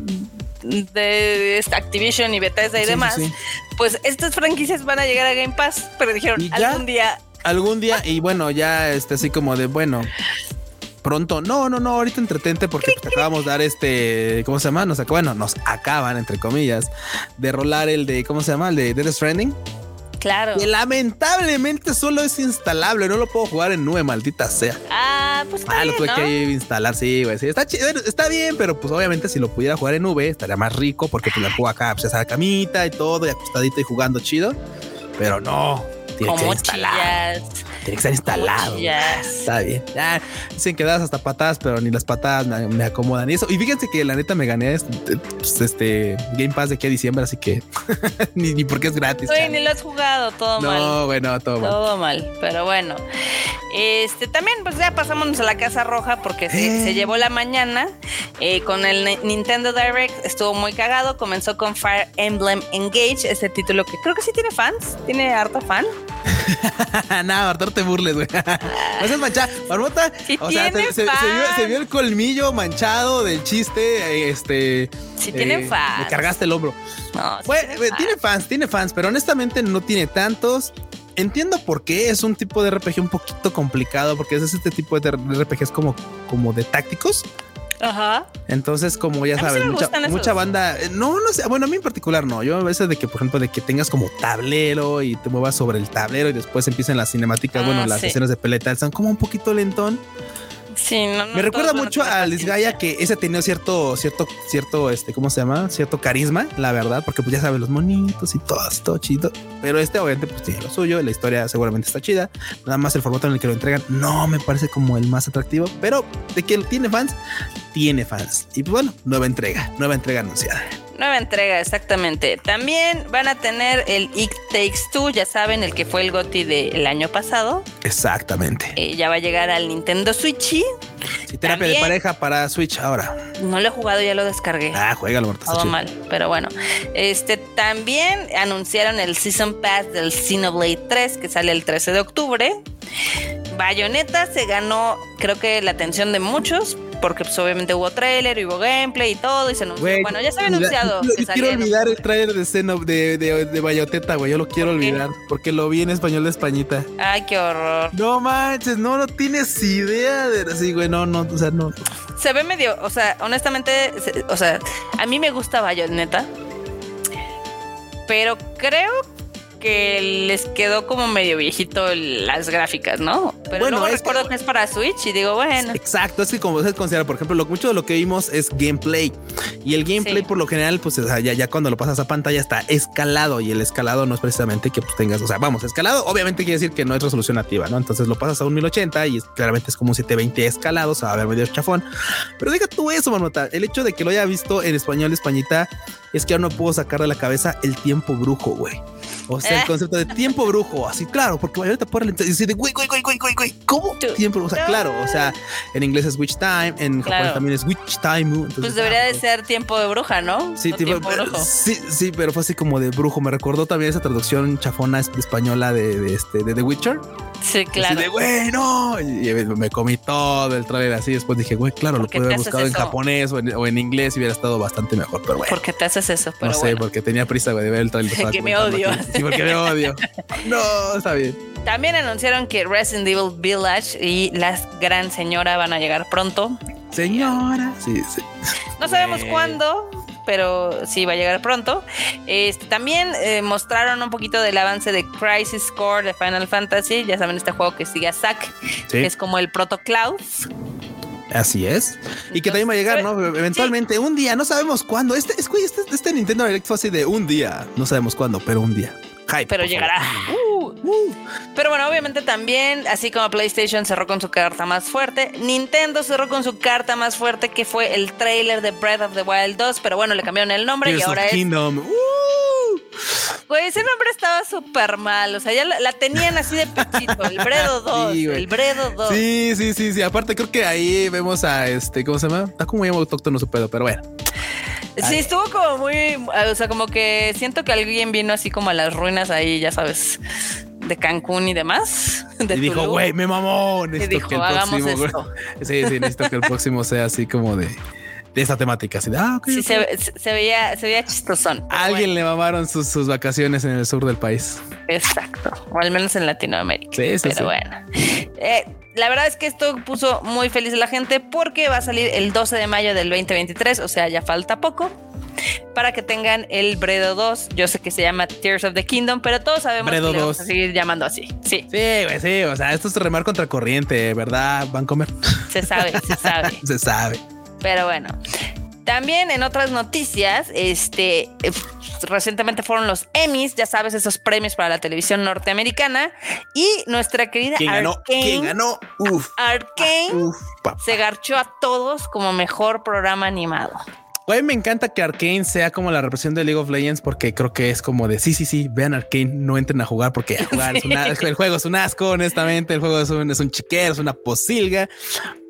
de Activision y Bethesda y demás, pues estas franquicias van a llegar a Game Pass, pero dijeron algún día. Algún día, y bueno, ya este así como de bueno. Pronto, no, no, no, ahorita entretente porque pues, acabamos de dar este, ¿cómo se llama? Nos, bueno, nos acaban, entre comillas, de rolar el de, ¿cómo se llama? El de Death Stranding. Claro. Que lamentablemente solo es instalable, no lo puedo jugar en nube, maldita sea. Ah, pues Ah, lo tuve que instalar, sí, güey. Sí, está, está bien, pero pues obviamente si lo pudiera jugar en nube estaría más rico porque pues la juego acá, pues esa camita y todo, y acostadito y jugando chido. Pero no, tiene que instalar. Tiene que estar instalado. Está bien. Ya, dicen que das hasta patadas, pero ni las patadas me, acomodan. Y eso. Y fíjense que la neta me gané este, pues, este Game Pass de aquí a diciembre, así que ni, ni porque es gratis. ni lo has jugado, todo mal. No, bueno, todo, mal. Todo mal. Pero bueno. Este también, pues ya pasamos a la Casa Roja porque se, eh. llevó la mañana eh, con el Nintendo Direct. Estuvo muy cagado. Comenzó con Fire Emblem Engage, ese título que creo que sí tiene fans. Tiene harto fan. Nada, Arturo, te burles, güey. No seas manchada. Marmota, o sea, se, vio, el colmillo manchado del chiste. Este. Sí, tiene eh, fans. Me cargaste el hombro. No, tiene, fans. tiene fans, pero honestamente no tiene tantos. Entiendo por qué es un tipo de RPG un poquito complicado, porque es este tipo de RPGs como, como de tácticos. Ajá. Entonces, como ya sabes, mucha, banda, eh, no, no sé, bueno, a mí en particular no. Yo a veces de que, por ejemplo, de que tengas como tablero y te muevas sobre el tablero y después empiezan las cinemáticas, bueno, ah, las escenas de pelea están como un poquito lentón. Me recuerda mucho a Lisgaya que ese tenía cierto, cierto, cierto, este, ¿cómo se llama? Cierto carisma, la verdad, porque pues ya sabes, los monitos y todo, todo chido. Pero este obviamente pues tiene lo suyo, la historia seguramente está chida. Nada más el formato en el que lo entregan no me parece como el más atractivo, pero de que tiene fans, tiene fans. Y pues bueno, nueva entrega, nueva entrega anunciada. Nueva entrega, exactamente. También van a tener el It Takes Two, ya saben, el que fue el GOTI del año pasado. Exactamente. Eh, ya va a llegar al Nintendo Switch. Sí, terapia de pareja para Switch ahora. No lo he jugado, ya lo descargué. Ah, juégalo, Todo mal, pero bueno. Este también anunciaron el Season Pass del Xenoblade 3 que sale el 13 de octubre. Bayonetta se ganó, creo que la atención de muchos porque pues, obviamente hubo trailer, hubo gameplay y todo, y se anunció. bueno, ya se había anunciado. Yo, quiero olvidar el trailer de escena de, de, de Bayoteta, güey. Yo lo quiero olvidar porque lo vi en español de Españita. Ay, qué horror. No manches, no, no tienes idea de así, güey. No, no, o sea, no. Se ve medio, o sea, honestamente, o sea, a mí me gusta Bayonetta. Pero creo que les quedó como medio viejito las gráficas, ¿no? Pero bueno, luego recuerdo que... es para Switch y digo, bueno. Exacto, es que como se considera, por ejemplo, lo, mucho de lo que vimos es gameplay. Y el gameplay, por lo general, pues ya, ya cuando lo pasas a pantalla está escalado. Y el escalado no es precisamente que pues, tengas, o sea, vamos, escalado, obviamente quiere decir que no es resolución nativa, ¿no? Entonces lo pasas a un 1080 y claramente es como un 720 escalado, o sea, va a ver medio chafón. Pero diga tú eso, Marmota. El hecho de que lo haya visto en español, españita, es que ya no puedo sacar de la cabeza el tiempo brujo, güey. O sea, el eh. concepto de tiempo brujo, así claro, porque ahorita por el decir de güey, güey, güey, güey, güey, ¿cómo? Tiempo, o sea, claro, o sea, en inglés es witch time, en japonés también es witch time. pues debería de ser tiempo de bruja, ¿no? Sí, tiempo brujo. sí, sí, pero fue así como de brujo. Me recordó también esa traducción chafona española de, de este de The Witcher. Sí, claro. de, güey, no. Y me comí todo el trailer así. Después dije, güey, claro, lo pude haber buscado en japonés o en, inglés y hubiera estado bastante mejor. Pero bueno. ¿Por qué te haces eso? no sé, porque tenía prisa de ver el trailer. Porque me odio. Sí, porque me odio. no, está bien. También anunciaron que Resident Evil Village y la gran señora van a llegar pronto. Señora. Sí, sí. No sabemos cuándo, pero sí va a llegar pronto. Este, también eh, mostraron un poquito del avance de Crisis Core de Final Fantasy. Ya saben, este juego que sigue a Zack, que es como el Proto Cloud. Así es. y que también va a llegar, ¿no? Eventualmente, un día, no sabemos cuándo. Este, este, este Nintendo Direct fue así de un día. No sabemos cuándo, pero un día. Pero llegará. Uh, Pero bueno, obviamente también, así como PlayStation cerró con su carta más fuerte, Nintendo cerró con su carta más fuerte, que fue el trailer de Breath of the Wild 2. Pero bueno, le cambiaron el nombre y ahora es. Kingdom. Güey, ese nombre estaba súper mal. O sea, ya la, tenían así de pechito. El Bredo 2. el Bredo 2. Sí, sí, sí, sí. Aparte, creo que ahí vemos a este, ¿cómo se llama? Está como muy autóctono su pedo, pero bueno. Sí, estuvo como muy, o sea, como que siento que alguien vino así como a las ruinas ahí, ya sabes, de Cancún y demás. y dijo, güey, me mamó. Y dijo, que el hagamos próximo, esto. Sí, sí, necesito que el próximo sea así como de de esa temática. Así de, ah, sí, Se, veía, se veía chistosón. alguien le mamaron sus, sus, vacaciones en el sur del país. Exacto. O al menos en Latinoamérica. Sí, sí, Pero bueno. Eh, la verdad es que esto puso muy feliz a la gente porque va a salir el 12 de mayo del 2023, o sea, ya falta poco para que tengan el Bredo 2. Yo sé que se llama Tears of the Kingdom, pero todos sabemos que le vamos a seguir llamando así. Sí. Sí, güey, sí. O sea, esto es remar contra corriente, ¿verdad, Vancomer? Se sabe, se sabe. se sabe. Pero bueno. También en otras noticias, este eh, recientemente fueron los Emmys, ya sabes, esos premios para la televisión norteamericana. Y nuestra querida ¿Quién ganó? ¿Quién ganó? Uf. Arkane se garchó a todos como mejor programa animado. Güey, me encanta que Arkane sea como la represión de League of Legends porque creo que es como de sí, sí, sí, vean Arkane, no entren a jugar porque jugar es el juego es un asco, honestamente. El juego es un, es un chiquero, es una posilga.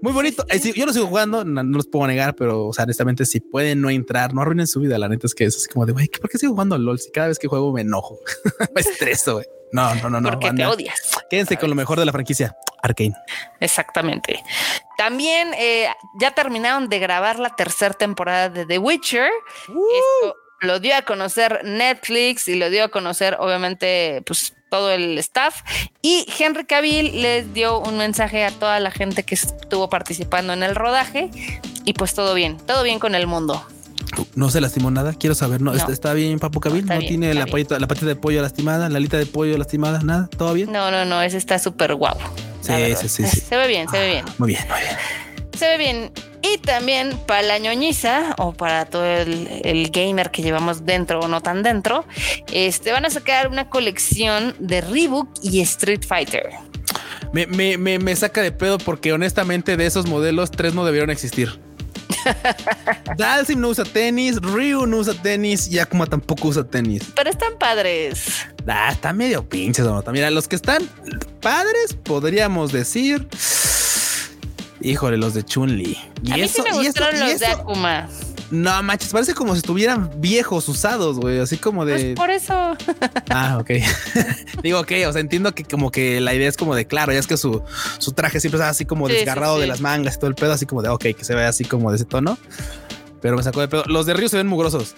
Muy bonito. yo lo sigo jugando, no, los puedo negar, pero honestamente, si pueden no entrar, no arruinen su vida. La neta es que es así como de güey, ¿por qué sigo jugando LOL? Si cada vez que juego me enojo, me estreso, güey. No, no, no, no. Porque te odias. Quédense con lo mejor de la franquicia, Arkane. Exactamente. También eh, ya terminaron de grabar la tercera temporada de The Witcher. Uh. Esto lo dio a conocer Netflix y lo dio a conocer, obviamente, pues todo el staff. Y Henry Cavill les dio un mensaje a toda la gente que estuvo participando en el rodaje. Y pues todo bien, todo bien con el mundo. No se lastimó nada, quiero saber, ¿no? ¿Está, bien Papu Cabil? ¿No, tiene la, la patita de pollo lastimada, la alita de pollo lastimada? ¿Nada? ¿Todo bien? No, no, no, ese está súper guapo. Sí, sí, sí, Se ve bien, se ve bien. Muy bien, muy bien. Se ve bien. Y también para la ñoñiza o para todo el, gamer que llevamos dentro o no tan dentro, este, van a sacar una colección de Reebok y Street Fighter. Me, me, me, me saca de pedo porque honestamente de esos modelos tres no debieron existir. Dalsim no usa tenis, Ryu no usa tenis y Akuma tampoco usa tenis. Pero están padres. Ah, está medio pinches, ¿no? Mira, los que están padres, podríamos decir. Híjole, los de Chun-Li. Y A mí sí me gustaron los de Akuma. No manches, parece como si estuvieran viejos, usados, güey. Así como de. Pues por eso. ah, ok. Digo, ok, o sea, entiendo que como que la idea es como de claro, ya es que su, su traje siempre está así como desgarrado de las mangas y todo el pedo, así como de ok, que se ve así como de ese tono. Pero me sacó de pedo. Los de Río se ven mugrosos.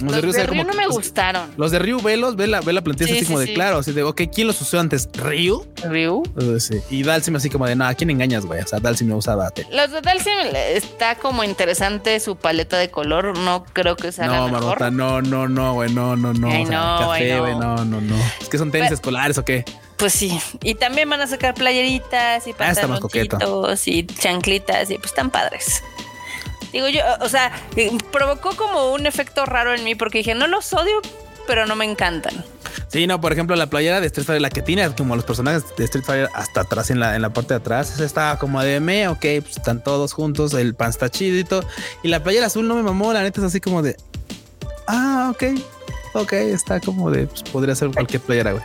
Los, de Ryu, no me gustaron. Los de Ryu, velos, ve la, ve la plantilla así como de claro, así de, ok, ¿quién los usó antes? ¿Ryu? ¿Ryu? sí. Y Dalsim así como de, no, ¿a quién engañas, güey? O sea, Dalsim no usaba. Los de Dalsim está como interesante su paleta de color, no creo que sea no, la mejor. no, no, no, güey, no, no, no. Ay, no, café, güey, no. no, no, Es que son tenis escolares o qué. Pues sí, y también van a sacar playeritas y ah, pantaloncitos y chanclitas y pues están padres. Digo yo, o sea, eh, provocó como un efecto raro en mí porque dije, no los odio, pero no me encantan. Sí, no, por ejemplo, la playera de Street Fighter, la que tiene como los personajes de Street Fighter hasta atrás en la, en la parte de atrás, esa estaba como de me, ok, pues están todos juntos, el pan está chidito. Y la playera azul no me mamó, la neta es así como de, ah, ok, ok, está como de, pues podría ser cualquier playera, güey.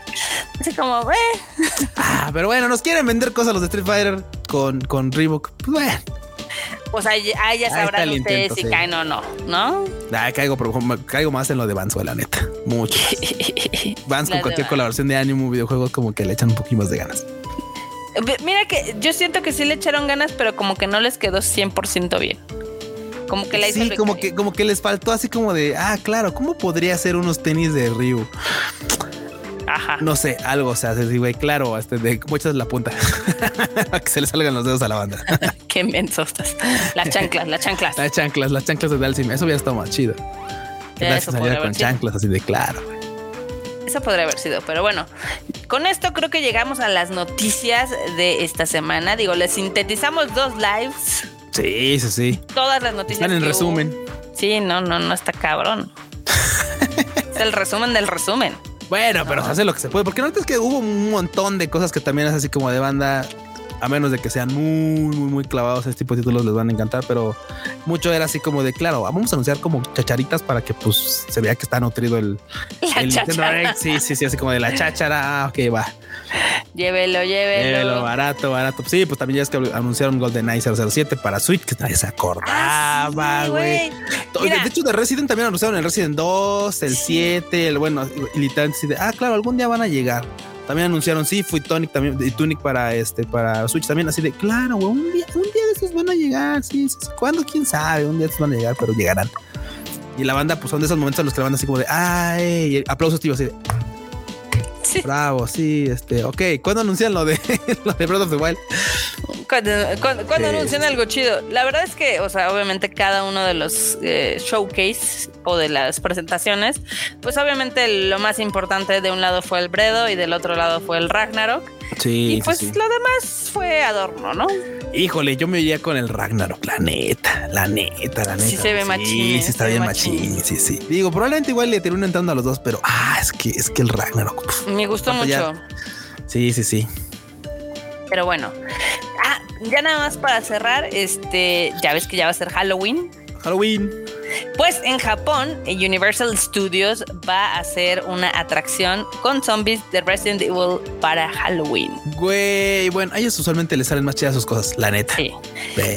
Así como, eh. Ah, pero bueno, nos quieren vender cosas los de Street Fighter con, con Reebok. Pues bueno. Pues ahí, ya sabrán ustedes si caen o no, ¿no? caigo, caigo más en lo de Vance, la neta. Mucho. Vance con cualquier colaboración de ánimo, videojuegos, como que le echan un poquito más de ganas. Mira que yo siento que sí le echaron ganas, pero como que no les quedó 100% bien. Como que la Sí, como que, como que les faltó así como de, ah, claro, ¿cómo podría ser unos tenis de Ryu? Ajá. No sé, algo, o sea, así, güey, claro, este, de cómo echas la punta que se le salgan los dedos a la banda. Qué menso estás. Las chanclas, las chanclas. Las chanclas, las chanclas de Dalsim. Eso hubiera estado más chido. Que eso con chanclas así de claro. Eso podría haber sido, pero bueno, con esto creo que llegamos a las noticias de esta semana. Digo, les sintetizamos dos lives. Sí, sí, sí. Todas las noticias. Están en resumen. Sí, no, no, no está cabrón. es el resumen del resumen. Bueno, pero se hace lo que se puede, porque no es que hubo un montón de cosas que también es así como de banda a menos de que sean muy, muy, muy clavados, este tipo de títulos les van a encantar, pero mucho era así como de, claro, vamos a anunciar como chacharitas para que pues se vea que está nutrido el, el Nintendo Sí, sí, sí, así como de la cháchara, ah, ok, va. Llévelo, llévelo. Llévelo, barato, barato. Sí, pues también ya es que anunciaron GoldenEye 007 para Switch, que nadie se acordaba, ah, güey. de hecho, de Resident también anunciaron el Resident 2, el 7, el bueno, y literalmente, ah, claro, algún día van a llegar. También anunciaron, sí, fui Tonic también, y Tunic para este, para Switch también, así de claro, güey, un día, un día de esos van a llegar, sí, sí, ¿cuándo? ¿Quién sabe? Un día de esos van a llegar, pero llegarán. Y la banda, pues son de esos momentos en los que la banda así como de, ay, aplausos, tío, así de, Bravo, sí, este, ok. ¿Cuándo anuncian lo de, lo de Breath of the Wild? Cuando, anuncian algo chido. La verdad es que, o sea, obviamente cada uno de los eh, showcase o de las presentaciones, pues obviamente lo más importante de un lado fue el Bredo y del otro lado fue el Ragnarok. Sí. Y pues lo demás fue adorno, ¿no? Híjole, yo me oía con el Ragnarok, la neta, la neta, la neta. Sí se ve machín. Sí, sí está bien machín. sí, sí. Digo, probablemente igual le termino entrando a los dos, pero ah, es que es que el Ragnarok. me gustó mucho. Sí, sí, sí. Pero bueno. Ah, ya nada más para cerrar, este, ya ves que ya va a ser Halloween. Halloween. Pues en Japón, Universal Studios va a hacer una atracción con zombies de Resident Evil para Halloween. Güey, bueno, a ellos usualmente les salen más chidas sus cosas, la neta. Sí.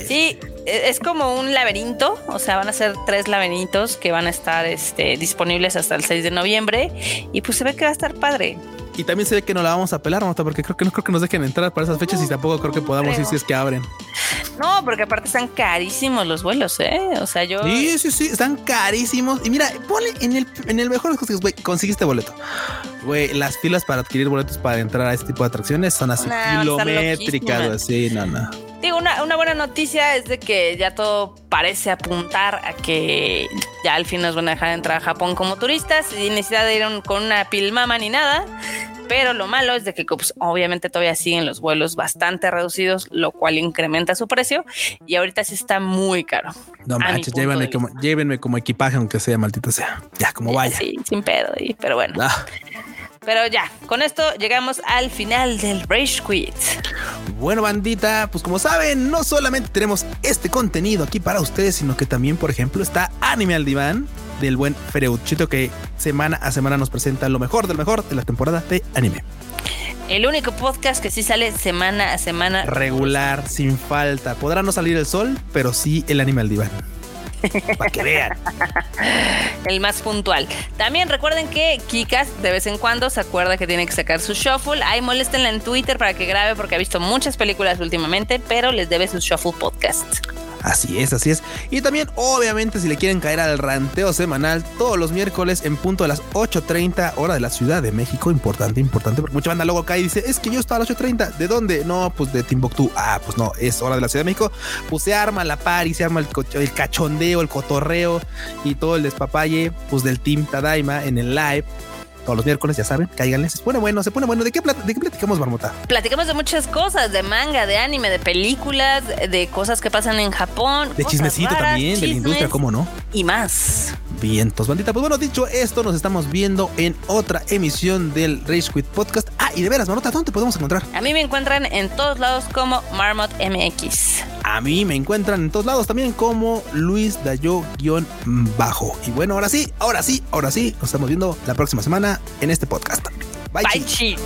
Sí, e, es como un laberinto, o sea, van a ser tres laberintos que van a estar este, disponibles hasta el 6 de noviembre y pues se ve que va a estar padre. Y también se ve que no la vamos a pelar, porque creo que no creo que nos dejen entrar para esas fechas y tampoco creo que podamos ir si es que abren. No, porque aparte están carísimos los vuelos, ¿eh? O sea, yo. Sí, sí, sí, están carísimos. Y mira, ponle en el, en el mejor de los güey, conseguiste boleto. Güey, las filas para adquirir boletos para entrar a este tipo de atracciones son así kilométricas, así, no, no. Digo, una, una, buena noticia es de que ya todo parece apuntar a que ya al fin nos van a dejar entrar a Japón como turistas sin necesidad de ir con una pilmama ni nada. Pero lo malo es de que pues, obviamente todavía siguen los vuelos bastante reducidos, lo cual incrementa su precio y ahorita sí está muy caro. No manches, llévenme como, llévenme como equipaje, aunque sea maldito sea. Ya, como vaya. Sí, sin pedo, pero bueno. Ah. Pero ya, con esto llegamos al final del Rage Quit. Bueno, bandita, pues como saben, no solamente tenemos este contenido aquí para ustedes, sino que también, por ejemplo, está Anime al Diván del buen Fereuchito que semana a semana nos presenta lo mejor del mejor de la temporada de anime. El único podcast que sí sale semana a semana. Regular, sin falta. Podrá no salir el sol, pero sí el anime al diván. Para que vean. El más puntual. También recuerden que Kikas de vez en cuando se acuerda que tiene que sacar su shuffle. Ahí moléstenla en Twitter para que grabe porque ha visto muchas películas últimamente, pero les debe su shuffle podcast. Así es, así es. Y también, obviamente, si le quieren caer al ranteo semanal todos los miércoles en punto de las 8.30 hora de la Ciudad de México. Importante, importante, porque mucha banda luego cae y dice, es que yo estaba a las 8.30. ¿De dónde? No, pues de Timbuktu. Ah, pues no, es hora de la Ciudad de México. Pues se arma la y se arma el, el cachondeo, el cotorreo y todo el despapalle, pues del Team Tadaima en el live todos los miércoles, ya saben, cáiganles. Se pone bueno, se pone bueno. ¿De qué, ¿De qué platicamos, Marmota? Platicamos de muchas cosas, de manga, de anime, de películas, de cosas que pasan en Japón. De chismecito también, de la industria, ¿cómo no? Y más. Vientos, bandita. Pues bueno, dicho esto, nos estamos viendo en otra emisión del Race Quit Podcast. Ah, y de veras, Marmota, ¿dónde te podemos encontrar? A mí me encuentran en todos lados como Marmot MX. A mí me encuentran en todos lados también como Luis Dayo-Bajo. Y bueno, ahora sí, ahora sí, ahora sí, nos estamos viendo la próxima semana en este podcast. Bye, Bye chi.